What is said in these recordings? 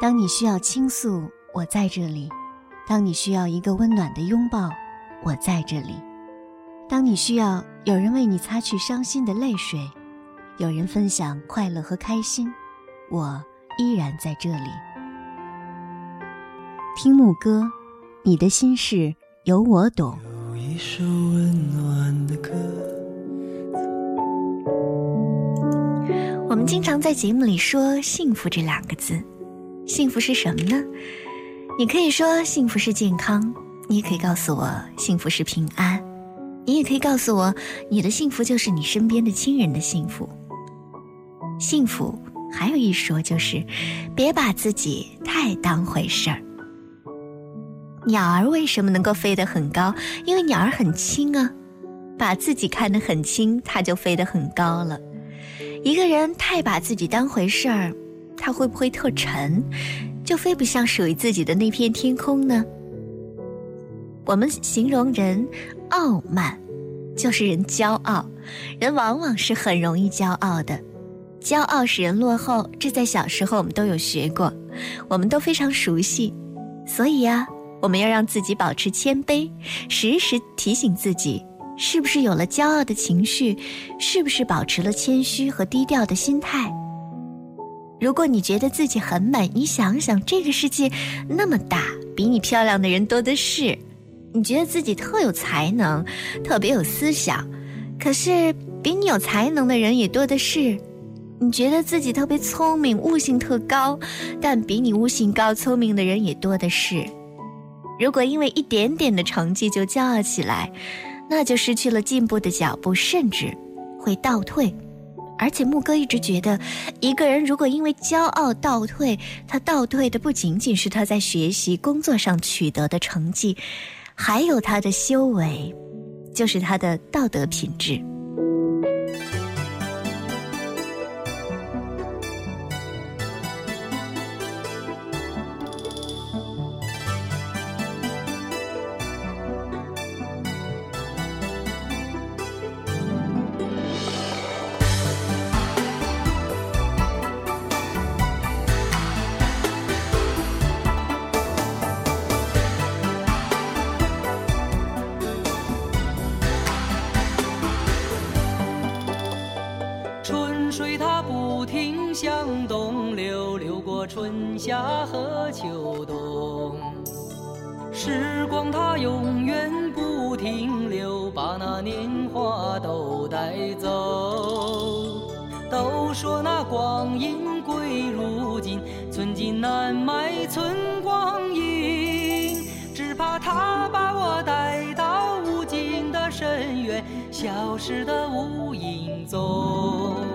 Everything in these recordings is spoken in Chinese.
当你需要倾诉，我在这里；当你需要一个温暖的拥抱，我在这里；当你需要有人为你擦去伤心的泪水，有人分享快乐和开心，我依然在这里。听牧歌，你的心事有我懂。有一首温暖的歌。我们经常在节目里说“幸福”这两个字。幸福是什么呢？你可以说幸福是健康，你也可以告诉我幸福是平安，你也可以告诉我你的幸福就是你身边的亲人的幸福。幸福还有一说就是，别把自己太当回事儿。鸟儿为什么能够飞得很高？因为鸟儿很轻啊，把自己看得很轻，它就飞得很高了。一个人太把自己当回事儿。它会不会特沉，就飞不向属于自己的那片天空呢？我们形容人傲慢，就是人骄傲。人往往是很容易骄傲的，骄傲使人落后。这在小时候我们都有学过，我们都非常熟悉。所以呀，我们要让自己保持谦卑，时时提醒自己，是不是有了骄傲的情绪，是不是保持了谦虚和低调的心态。如果你觉得自己很美，你想想这个世界那么大，比你漂亮的人多的是。你觉得自己特有才能，特别有思想，可是比你有才能的人也多的是。你觉得自己特别聪明，悟性特高，但比你悟性高、聪明的人也多的是。如果因为一点点的成绩就骄傲起来，那就失去了进步的脚步，甚至会倒退。而且牧歌一直觉得，一个人如果因为骄傲倒退，他倒退的不仅仅是他在学习、工作上取得的成绩，还有他的修为，就是他的道德品质。向东流，流过春夏和秋冬，时光它永远不停留，把那年华都带走。都说那光阴归如金，寸金难买寸光阴。只怕它把我带到无尽的深渊，消失的无影踪。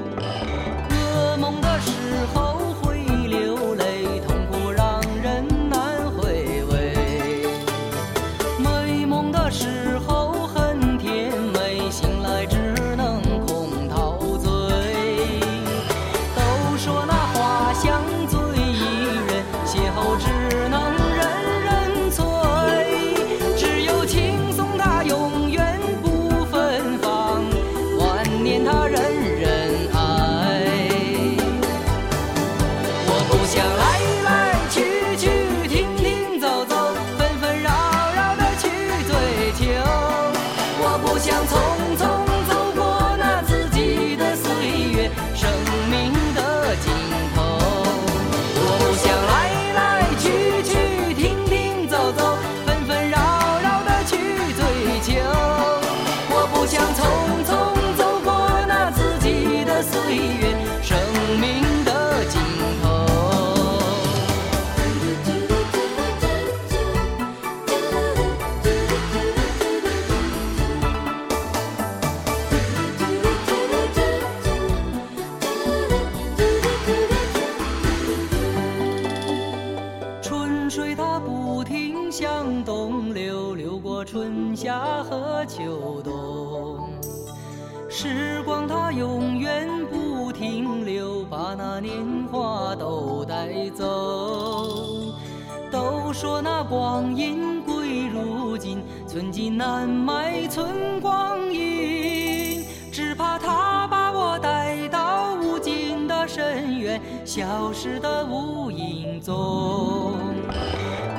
都说那光阴贵如金，寸金难买寸光阴。只怕它把我带到无尽的深渊。消失的无影踪。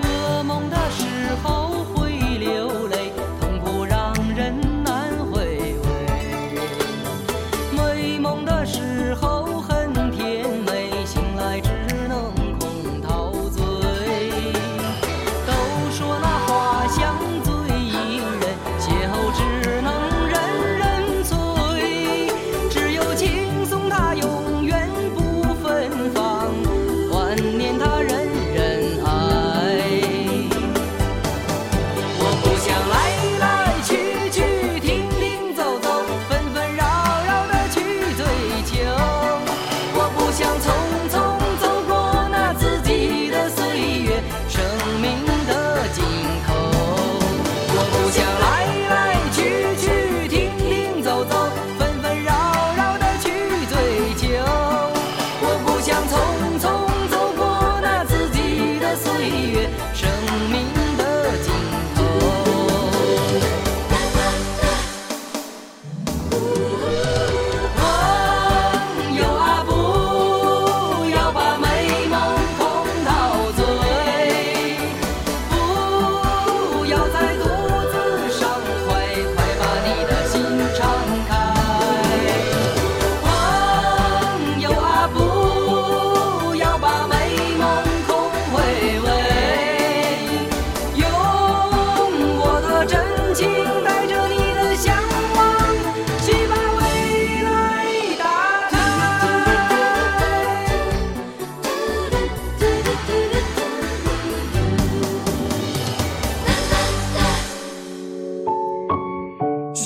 噩梦的时候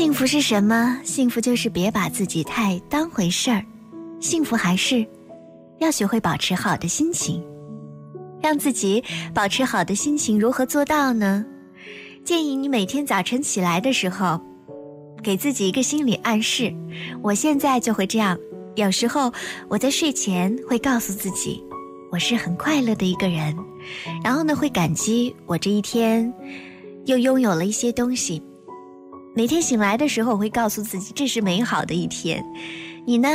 幸福是什么？幸福就是别把自己太当回事儿。幸福还是要学会保持好的心情，让自己保持好的心情。如何做到呢？建议你每天早晨起来的时候，给自己一个心理暗示。我现在就会这样。有时候我在睡前会告诉自己，我是很快乐的一个人，然后呢会感激我这一天又拥有了一些东西。每天醒来的时候，我会告诉自己这是美好的一天。你呢？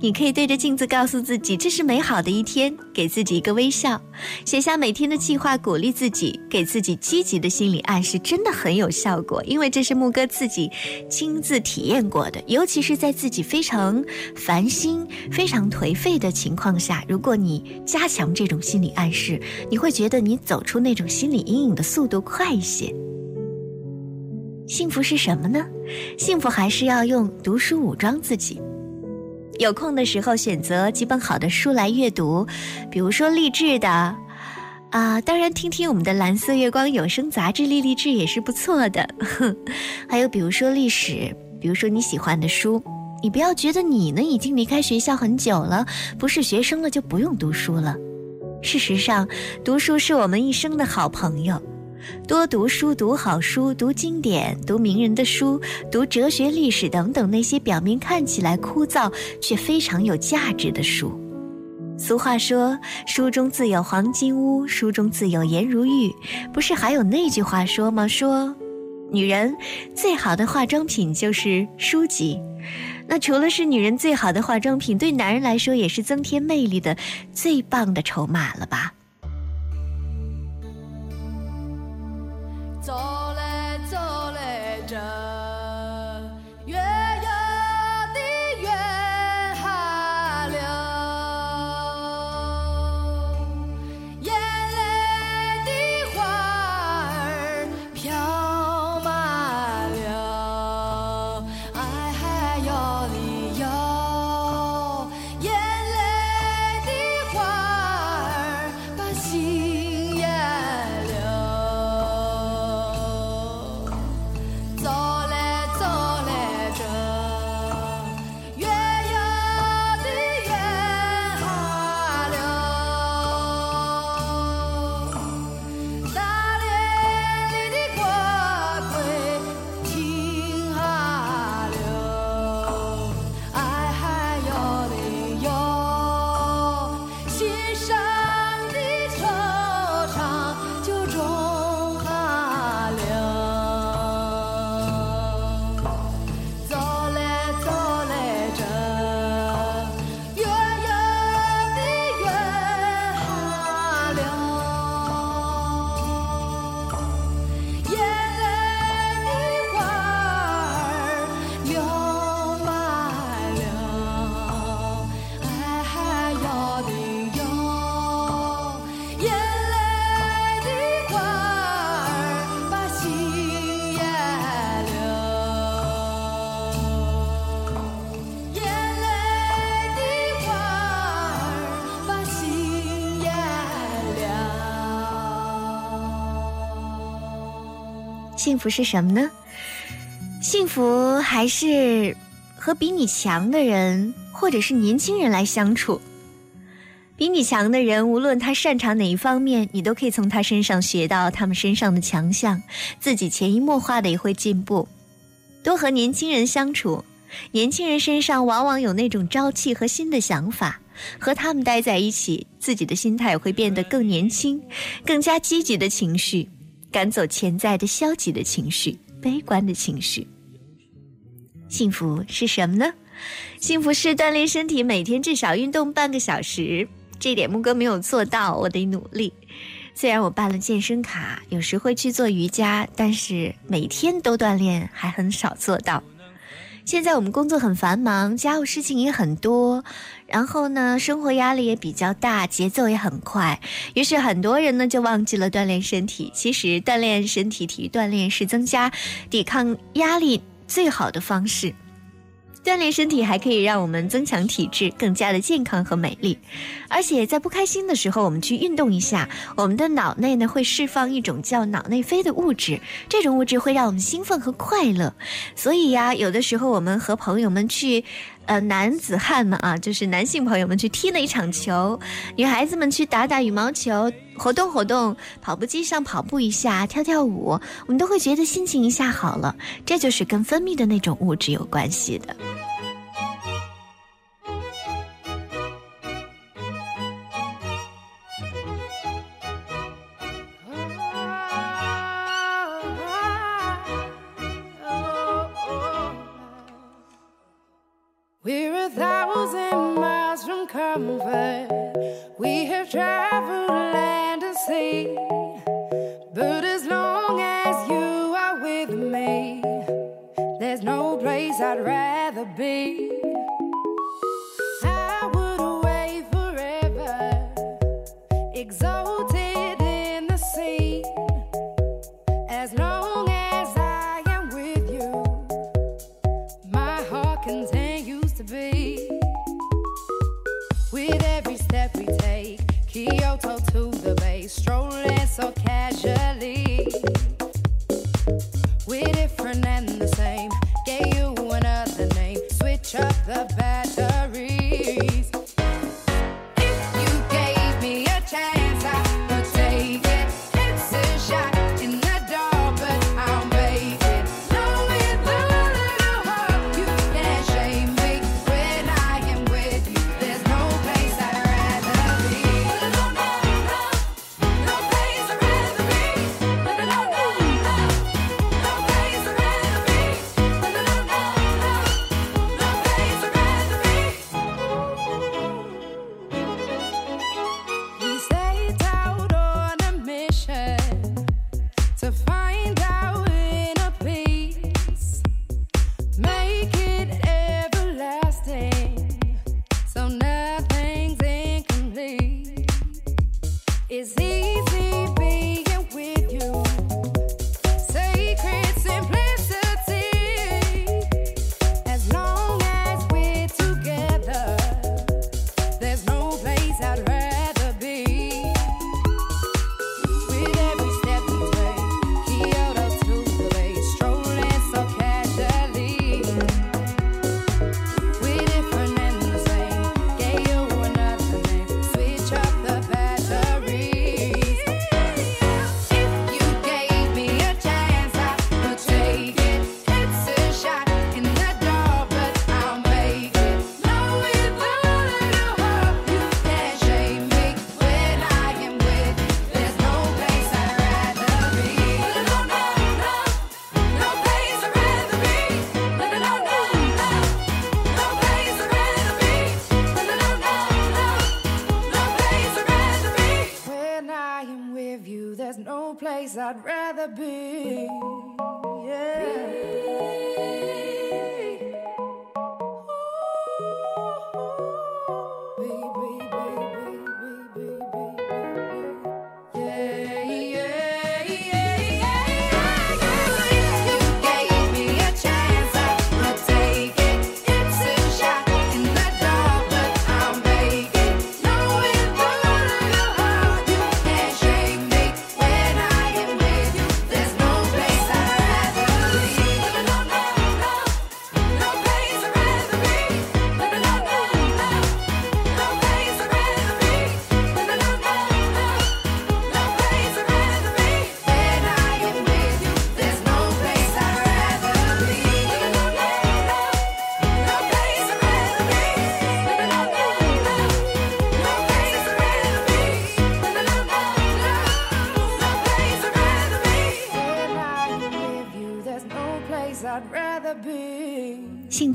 你可以对着镜子告诉自己这是美好的一天，给自己一个微笑，写下每天的计划，鼓励自己，给自己积极的心理暗示，真的很有效果。因为这是牧歌自己亲自体验过的，尤其是在自己非常烦心、非常颓废的情况下，如果你加强这种心理暗示，你会觉得你走出那种心理阴影的速度快一些。幸福是什么呢？幸福还是要用读书武装自己。有空的时候选择几本好的书来阅读，比如说励志的，啊、当然听听我们的蓝色月光有声杂志励励志也是不错的。还有比如说历史，比如说你喜欢的书，你不要觉得你呢已经离开学校很久了，不是学生了就不用读书了。事实上，读书是我们一生的好朋友。多读书，读好书，读经典，读名人的书，读哲学、历史等等那些表面看起来枯燥却非常有价值的书。俗话说：“书中自有黄金屋，书中自有颜如玉。”不是还有那句话说吗？说，女人最好的化妆品就是书籍。那除了是女人最好的化妆品，对男人来说也是增添魅力的最棒的筹码了吧？幸福是什么呢？幸福还是和比你强的人，或者是年轻人来相处。比你强的人，无论他擅长哪一方面，你都可以从他身上学到他们身上的强项，自己潜移默化的也会进步。多和年轻人相处，年轻人身上往往有那种朝气和新的想法，和他们待在一起，自己的心态也会变得更年轻，更加积极的情绪，赶走潜在的消极的情绪、悲观的情绪。幸福是什么呢？幸福是锻炼身体，每天至少运动半个小时。这点木哥没有做到，我得努力。虽然我办了健身卡，有时会去做瑜伽，但是每天都锻炼还很少做到。现在我们工作很繁忙，家务事情也很多，然后呢，生活压力也比较大，节奏也很快，于是很多人呢就忘记了锻炼身体。其实锻炼身体、体育锻炼是增加抵抗压力最好的方式。锻炼身体还可以让我们增强体质，更加的健康和美丽。而且在不开心的时候，我们去运动一下，我们的脑内呢会释放一种叫脑内啡的物质，这种物质会让我们兴奋和快乐。所以呀，有的时候我们和朋友们去。呃，男子汉们啊，就是男性朋友们去踢了一场球，女孩子们去打打羽毛球，活动活动，跑步机上跑步一下，跳跳舞，我们都会觉得心情一下好了。这就是跟分泌的那种物质有关系的。We're a thousand miles from comfort. We have traveled I'd rather be. Be.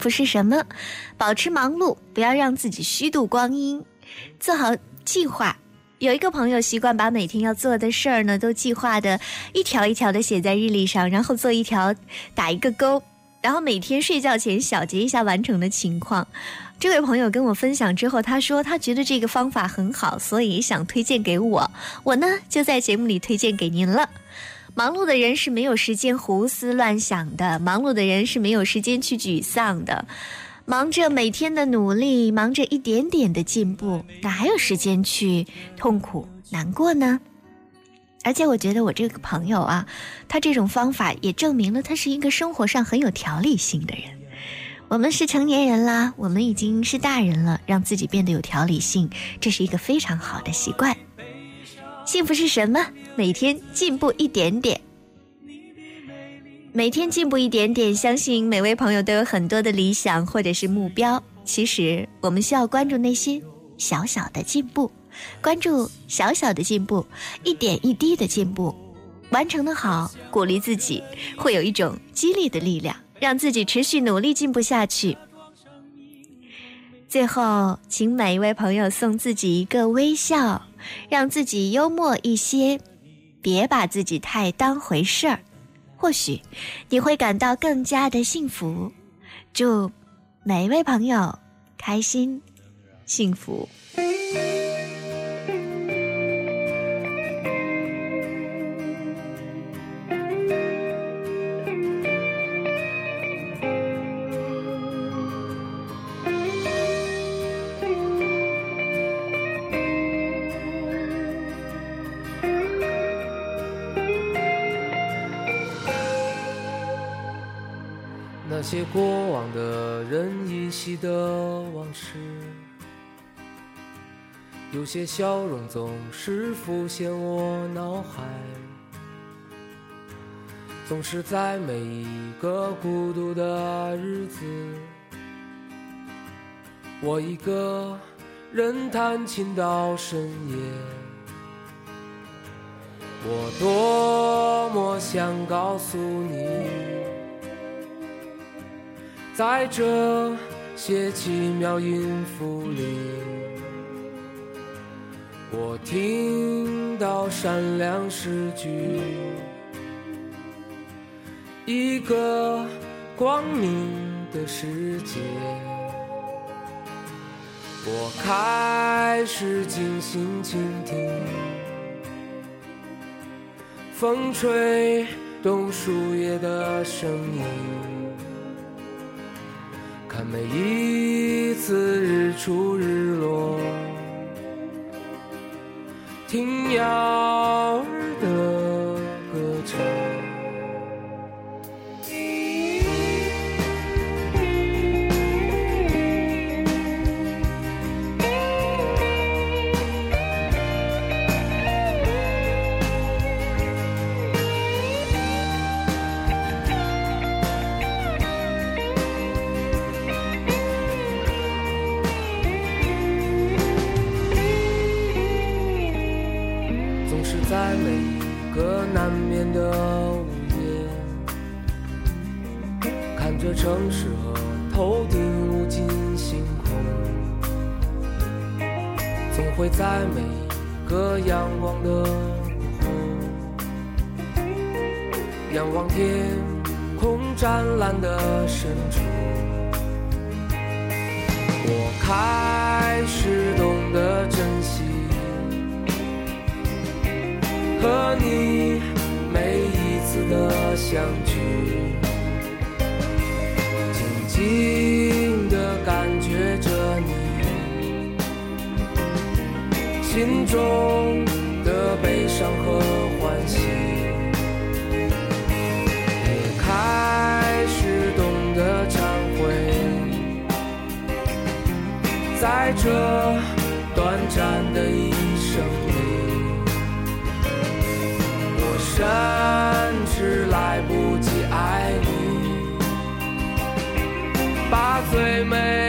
不是什么？保持忙碌，不要让自己虚度光阴，做好计划。有一个朋友习惯把每天要做的事儿呢，都计划的一条一条的写在日历上，然后做一条打一个勾，然后每天睡觉前小结一下完成的情况。这位朋友跟我分享之后，他说他觉得这个方法很好，所以想推荐给我。我呢就在节目里推荐给您了。忙碌的人是没有时间胡思乱想的，忙碌的人是没有时间去沮丧的。忙着每天的努力，忙着一点点的进步，哪还有时间去痛苦难过呢？而且我觉得我这个朋友啊，他这种方法也证明了他是一个生活上很有条理性的人。我们是成年人啦，我们已经是大人了，让自己变得有条理性，这是一个非常好的习惯。幸福是什么？每天进步一点点。每天进步一点点，相信每位朋友都有很多的理想或者是目标。其实我们需要关注那些小小的进步，关注小小的进步，一点一滴的进步，完成的好，鼓励自己，会有一种激励的力量，让自己持续努力进步下去。最后，请每一位朋友送自己一个微笑，让自己幽默一些，别把自己太当回事儿。或许你会感到更加的幸福。祝每一位朋友开心、幸福。些过往的人依稀的往事，有些笑容总是浮现我脑海，总是在每一个孤独的日子，我一个人弹琴到深夜。我多么想告诉你。在这些奇妙音符里，我听到闪亮诗句，一个光明的世界。我开始静心倾听，风吹动树叶的声音。每一次日出日落，听鸟着头顶无尽星空，总会在每个阳光的午后，仰望天空湛蓝的深处，我开始懂得珍惜。和你每一次的相聚，静地感觉着你心中的悲伤和欢喜，也开始懂得忏悔，在这短暂的一生里，我深。最美。